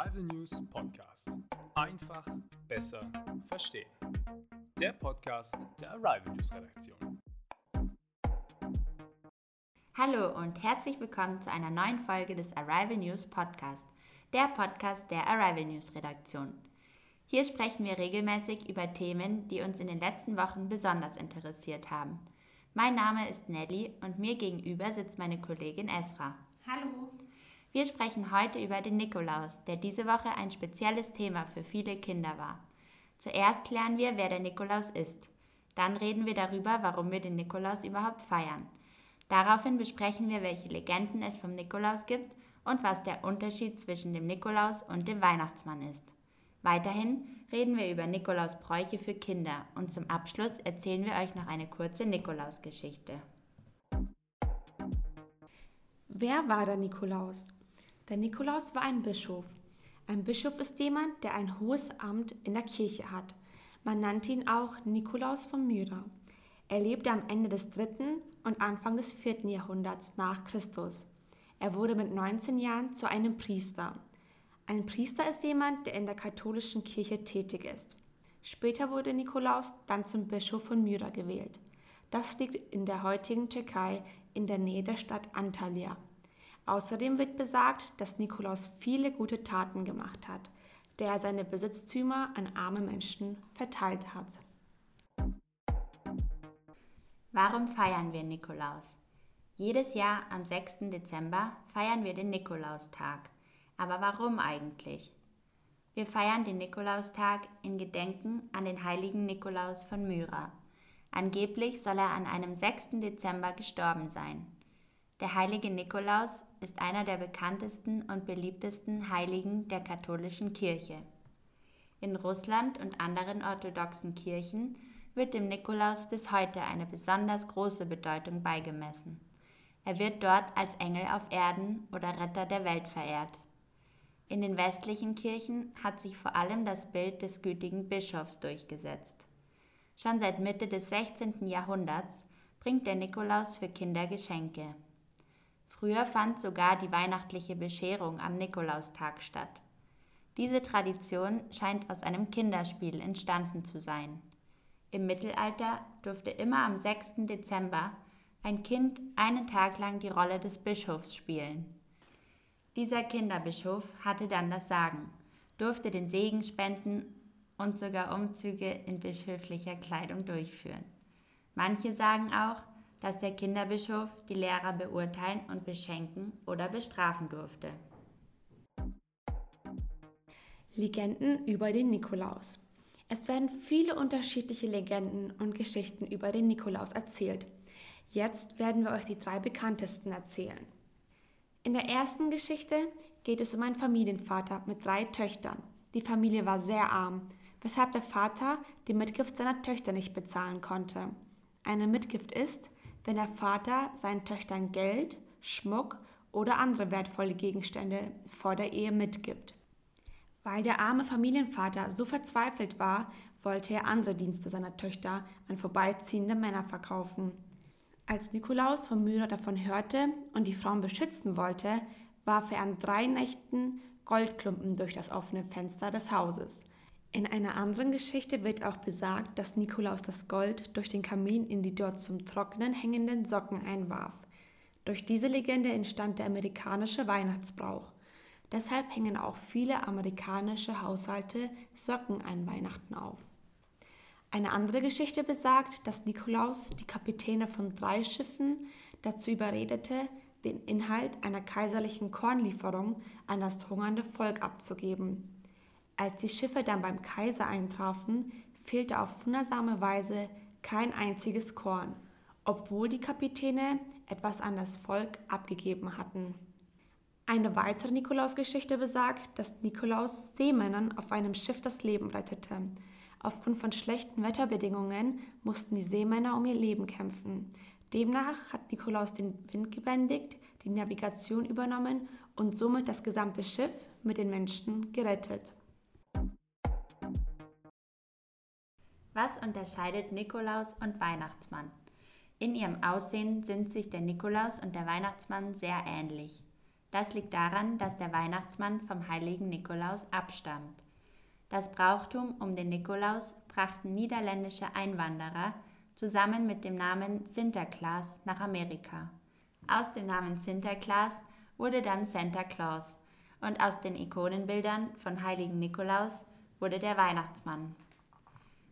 Arrival News Podcast. Einfach besser verstehen. Der Podcast der Arrival News Redaktion. Hallo und herzlich willkommen zu einer neuen Folge des Arrival News Podcast, der Podcast der Arrival News Redaktion. Hier sprechen wir regelmäßig über Themen, die uns in den letzten Wochen besonders interessiert haben. Mein Name ist Nelly und mir gegenüber sitzt meine Kollegin Esra. Hallo. Wir sprechen heute über den Nikolaus, der diese Woche ein spezielles Thema für viele Kinder war. Zuerst klären wir, wer der Nikolaus ist. Dann reden wir darüber, warum wir den Nikolaus überhaupt feiern. Daraufhin besprechen wir, welche Legenden es vom Nikolaus gibt und was der Unterschied zwischen dem Nikolaus und dem Weihnachtsmann ist. Weiterhin reden wir über Nikolausbräuche für Kinder und zum Abschluss erzählen wir euch noch eine kurze Nikolausgeschichte. Wer war der Nikolaus? Der Nikolaus war ein Bischof. Ein Bischof ist jemand, der ein hohes Amt in der Kirche hat. Man nannte ihn auch Nikolaus von Myra. Er lebte am Ende des dritten und Anfang des vierten Jahrhunderts nach Christus. Er wurde mit 19 Jahren zu einem Priester. Ein Priester ist jemand, der in der katholischen Kirche tätig ist. Später wurde Nikolaus dann zum Bischof von Myra gewählt. Das liegt in der heutigen Türkei in der Nähe der Stadt Antalya. Außerdem wird besagt, dass Nikolaus viele gute Taten gemacht hat, der er seine Besitztümer an arme Menschen verteilt hat. Warum feiern wir Nikolaus? Jedes Jahr am 6. Dezember feiern wir den Nikolaustag. Aber warum eigentlich? Wir feiern den Nikolaustag in Gedenken an den heiligen Nikolaus von Myra. Angeblich soll er an einem 6. Dezember gestorben sein. Der heilige Nikolaus ist einer der bekanntesten und beliebtesten Heiligen der katholischen Kirche. In Russland und anderen orthodoxen Kirchen wird dem Nikolaus bis heute eine besonders große Bedeutung beigemessen. Er wird dort als Engel auf Erden oder Retter der Welt verehrt. In den westlichen Kirchen hat sich vor allem das Bild des gütigen Bischofs durchgesetzt. Schon seit Mitte des 16. Jahrhunderts bringt der Nikolaus für Kinder Geschenke. Früher fand sogar die weihnachtliche Bescherung am Nikolaustag statt. Diese Tradition scheint aus einem Kinderspiel entstanden zu sein. Im Mittelalter durfte immer am 6. Dezember ein Kind einen Tag lang die Rolle des Bischofs spielen. Dieser Kinderbischof hatte dann das Sagen, durfte den Segen spenden und sogar Umzüge in bischöflicher Kleidung durchführen. Manche sagen auch, dass der Kinderbischof die Lehrer beurteilen und beschenken oder bestrafen durfte. Legenden über den Nikolaus. Es werden viele unterschiedliche Legenden und Geschichten über den Nikolaus erzählt. Jetzt werden wir euch die drei bekanntesten erzählen. In der ersten Geschichte geht es um einen Familienvater mit drei Töchtern. Die Familie war sehr arm, weshalb der Vater die Mitgift seiner Töchter nicht bezahlen konnte. Eine Mitgift ist, wenn der Vater seinen Töchtern Geld, Schmuck oder andere wertvolle Gegenstände vor der Ehe mitgibt. Weil der arme Familienvater so verzweifelt war, wollte er andere Dienste seiner Töchter an vorbeiziehende Männer verkaufen. Als Nikolaus von Myra davon hörte und die Frauen beschützen wollte, warf er an drei Nächten Goldklumpen durch das offene Fenster des Hauses. In einer anderen Geschichte wird auch besagt, dass Nikolaus das Gold durch den Kamin in die dort zum Trocknen hängenden Socken einwarf. Durch diese Legende entstand der amerikanische Weihnachtsbrauch. Deshalb hängen auch viele amerikanische Haushalte Socken an Weihnachten auf. Eine andere Geschichte besagt, dass Nikolaus die Kapitäne von drei Schiffen dazu überredete, den Inhalt einer kaiserlichen Kornlieferung an das hungernde Volk abzugeben. Als die Schiffe dann beim Kaiser eintrafen, fehlte auf wundersame Weise kein einziges Korn, obwohl die Kapitäne etwas an das Volk abgegeben hatten. Eine weitere Nikolausgeschichte besagt, dass Nikolaus Seemännern auf einem Schiff das Leben rettete. Aufgrund von schlechten Wetterbedingungen mussten die Seemänner um ihr Leben kämpfen. Demnach hat Nikolaus den Wind gebändigt, die Navigation übernommen und somit das gesamte Schiff mit den Menschen gerettet. Was unterscheidet Nikolaus und Weihnachtsmann? In ihrem Aussehen sind sich der Nikolaus und der Weihnachtsmann sehr ähnlich. Das liegt daran, dass der Weihnachtsmann vom heiligen Nikolaus abstammt. Das Brauchtum um den Nikolaus brachten niederländische Einwanderer zusammen mit dem Namen Sinterklaas nach Amerika. Aus dem Namen Sinterklaas wurde dann Santa Claus und aus den Ikonenbildern von heiligen Nikolaus wurde der Weihnachtsmann.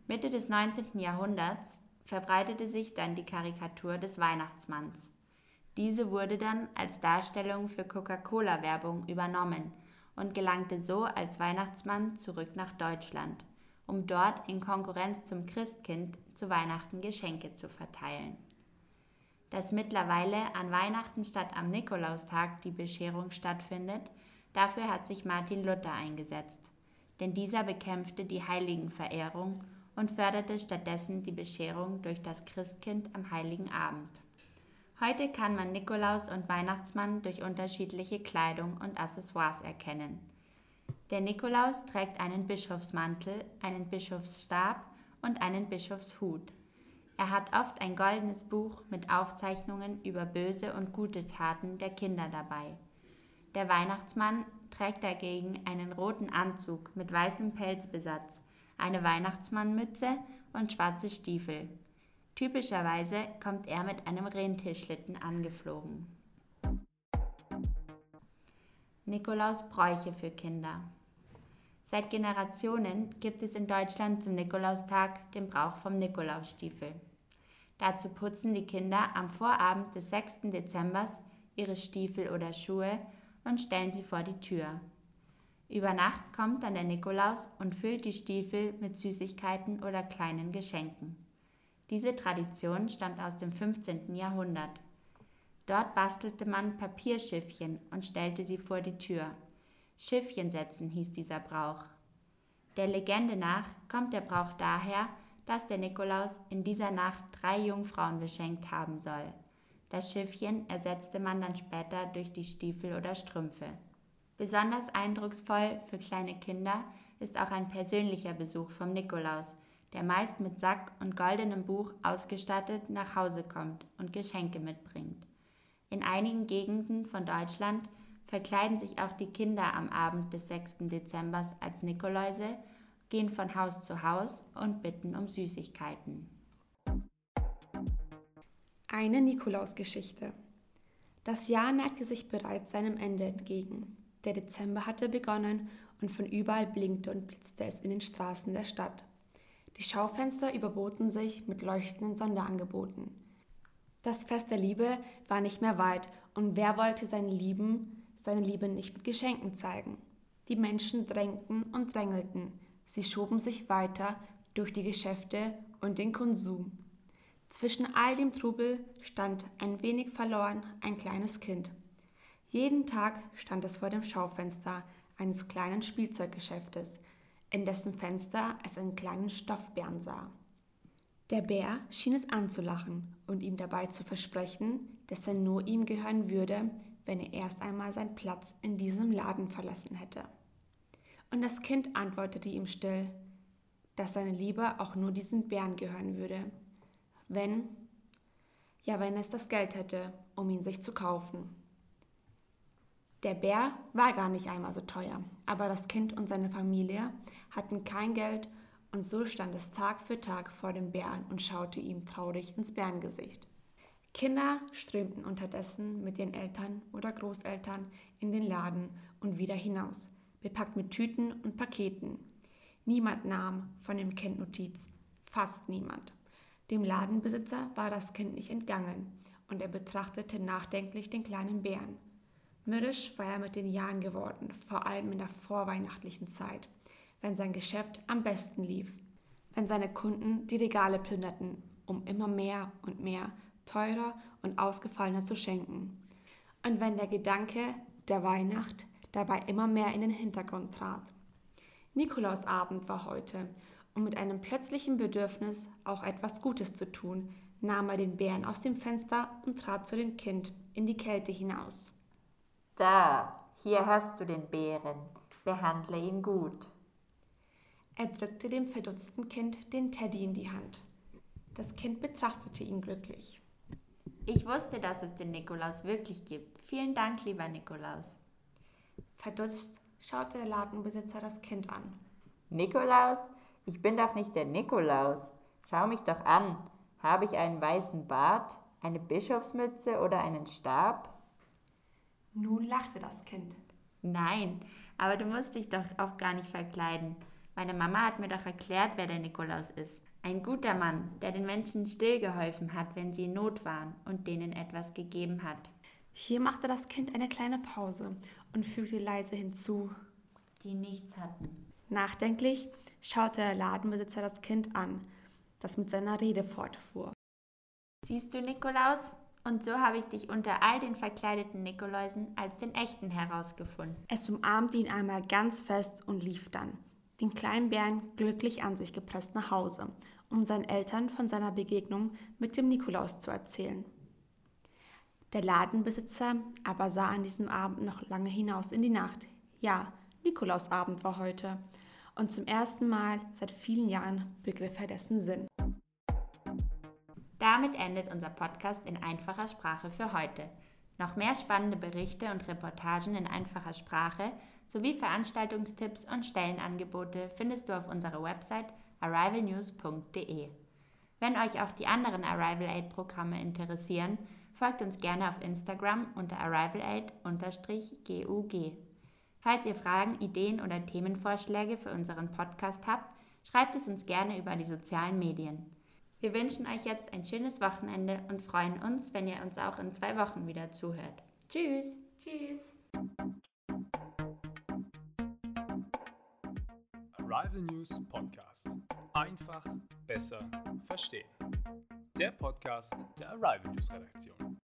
Mitte des 19. Jahrhunderts verbreitete sich dann die Karikatur des Weihnachtsmanns. Diese wurde dann als Darstellung für Coca-Cola-Werbung übernommen und gelangte so als Weihnachtsmann zurück nach Deutschland, um dort in Konkurrenz zum Christkind zu Weihnachten Geschenke zu verteilen. Dass mittlerweile an Weihnachten statt am Nikolaustag die Bescherung stattfindet, dafür hat sich Martin Luther eingesetzt, denn dieser bekämpfte die Heiligenverehrung und förderte stattdessen die Bescherung durch das Christkind am heiligen Abend. Heute kann man Nikolaus und Weihnachtsmann durch unterschiedliche Kleidung und Accessoires erkennen. Der Nikolaus trägt einen Bischofsmantel, einen Bischofsstab und einen Bischofshut. Er hat oft ein goldenes Buch mit Aufzeichnungen über böse und gute Taten der Kinder dabei. Der Weihnachtsmann trägt dagegen einen roten Anzug mit weißem Pelzbesatz, eine Weihnachtsmannmütze und schwarze Stiefel. Typischerweise kommt er mit einem Rentierschlitten angeflogen. Nikolaus Bräuche für Kinder. Seit Generationen gibt es in Deutschland zum Nikolaustag den Brauch vom Nikolausstiefel. Dazu putzen die Kinder am Vorabend des 6. Dezember ihre Stiefel oder Schuhe und stellen sie vor die Tür. Über Nacht kommt dann der Nikolaus und füllt die Stiefel mit Süßigkeiten oder kleinen Geschenken. Diese Tradition stammt aus dem 15. Jahrhundert. Dort bastelte man Papierschiffchen und stellte sie vor die Tür. Schiffchen setzen hieß dieser Brauch. Der Legende nach kommt der Brauch daher, dass der Nikolaus in dieser Nacht drei Jungfrauen beschenkt haben soll. Das Schiffchen ersetzte man dann später durch die Stiefel oder Strümpfe. Besonders eindrucksvoll für kleine Kinder ist auch ein persönlicher Besuch vom Nikolaus, der meist mit Sack und goldenem Buch ausgestattet nach Hause kommt und Geschenke mitbringt. In einigen Gegenden von Deutschland verkleiden sich auch die Kinder am Abend des 6. Dezember als Nikoläuse, gehen von Haus zu Haus und bitten um Süßigkeiten. Eine Nikolausgeschichte. Das Jahr neigte sich bereits seinem Ende entgegen. Der Dezember hatte begonnen und von überall blinkte und blitzte es in den Straßen der Stadt. Die Schaufenster überboten sich mit leuchtenden Sonderangeboten. Das Fest der Liebe war nicht mehr weit und wer wollte seinen Lieben seine Liebe nicht mit Geschenken zeigen? Die Menschen drängten und drängelten, sie schoben sich weiter durch die Geschäfte und den Konsum. Zwischen all dem Trubel stand ein wenig verloren ein kleines Kind. Jeden Tag stand es vor dem Schaufenster eines kleinen Spielzeuggeschäftes, in dessen Fenster es einen kleinen Stoffbären sah. Der Bär schien es anzulachen und ihm dabei zu versprechen, dass er nur ihm gehören würde, wenn er erst einmal seinen Platz in diesem Laden verlassen hätte. Und das Kind antwortete ihm still, dass seine Liebe auch nur diesem Bären gehören würde, wenn, ja, wenn es das Geld hätte, um ihn sich zu kaufen. Der Bär war gar nicht einmal so teuer, aber das Kind und seine Familie hatten kein Geld und so stand es Tag für Tag vor dem Bären und schaute ihm traurig ins Bärengesicht. Kinder strömten unterdessen mit ihren Eltern oder Großeltern in den Laden und wieder hinaus, bepackt mit Tüten und Paketen. Niemand nahm von dem Kind Notiz, fast niemand. Dem Ladenbesitzer war das Kind nicht entgangen und er betrachtete nachdenklich den kleinen Bären. Mürrisch war er mit den Jahren geworden, vor allem in der vorweihnachtlichen Zeit, wenn sein Geschäft am besten lief, wenn seine Kunden die Regale plünderten, um immer mehr und mehr teurer und ausgefallener zu schenken. Und wenn der Gedanke der Weihnacht dabei immer mehr in den Hintergrund trat. Nikolausabend war heute und mit einem plötzlichen Bedürfnis, auch etwas Gutes zu tun, nahm er den Bären aus dem Fenster und trat zu dem Kind in die Kälte hinaus. Da, hier hast du den Bären. Behandle ihn gut. Er drückte dem verdutzten Kind den Teddy in die Hand. Das Kind betrachtete ihn glücklich. Ich wusste, dass es den Nikolaus wirklich gibt. Vielen Dank, lieber Nikolaus. Verdutzt schaute der Ladenbesitzer das Kind an. Nikolaus? Ich bin doch nicht der Nikolaus. Schau mich doch an. Habe ich einen weißen Bart, eine Bischofsmütze oder einen Stab? Nun lachte das Kind. Nein, aber du musst dich doch auch gar nicht verkleiden. Meine Mama hat mir doch erklärt, wer der Nikolaus ist. Ein guter Mann, der den Menschen still geholfen hat, wenn sie in Not waren und denen etwas gegeben hat. Hier machte das Kind eine kleine Pause und fügte leise hinzu. Die nichts hatten. Nachdenklich schaute der Ladenbesitzer das Kind an, das mit seiner Rede fortfuhr. Siehst du, Nikolaus? Und so habe ich dich unter all den verkleideten Nikoläusen als den echten herausgefunden. Es umarmte ihn einmal ganz fest und lief dann, den kleinen Bären glücklich an sich gepresst nach Hause, um seinen Eltern von seiner Begegnung mit dem Nikolaus zu erzählen. Der Ladenbesitzer aber sah an diesem Abend noch lange hinaus in die Nacht. Ja, Nikolausabend war heute. Und zum ersten Mal seit vielen Jahren begriff er dessen Sinn. Damit endet unser Podcast in einfacher Sprache für heute. Noch mehr spannende Berichte und Reportagen in einfacher Sprache sowie Veranstaltungstipps und Stellenangebote findest du auf unserer Website arrivalnews.de. Wenn euch auch die anderen Arrival Aid Programme interessieren, folgt uns gerne auf Instagram unter arrivalaid-gug. Falls ihr Fragen, Ideen oder Themenvorschläge für unseren Podcast habt, schreibt es uns gerne über die sozialen Medien. Wir wünschen euch jetzt ein schönes Wochenende und freuen uns, wenn ihr uns auch in zwei Wochen wieder zuhört. Tschüss. Tschüss. Arrival News Podcast. Einfach, besser, verstehen. Der Podcast der Arrival News Redaktion.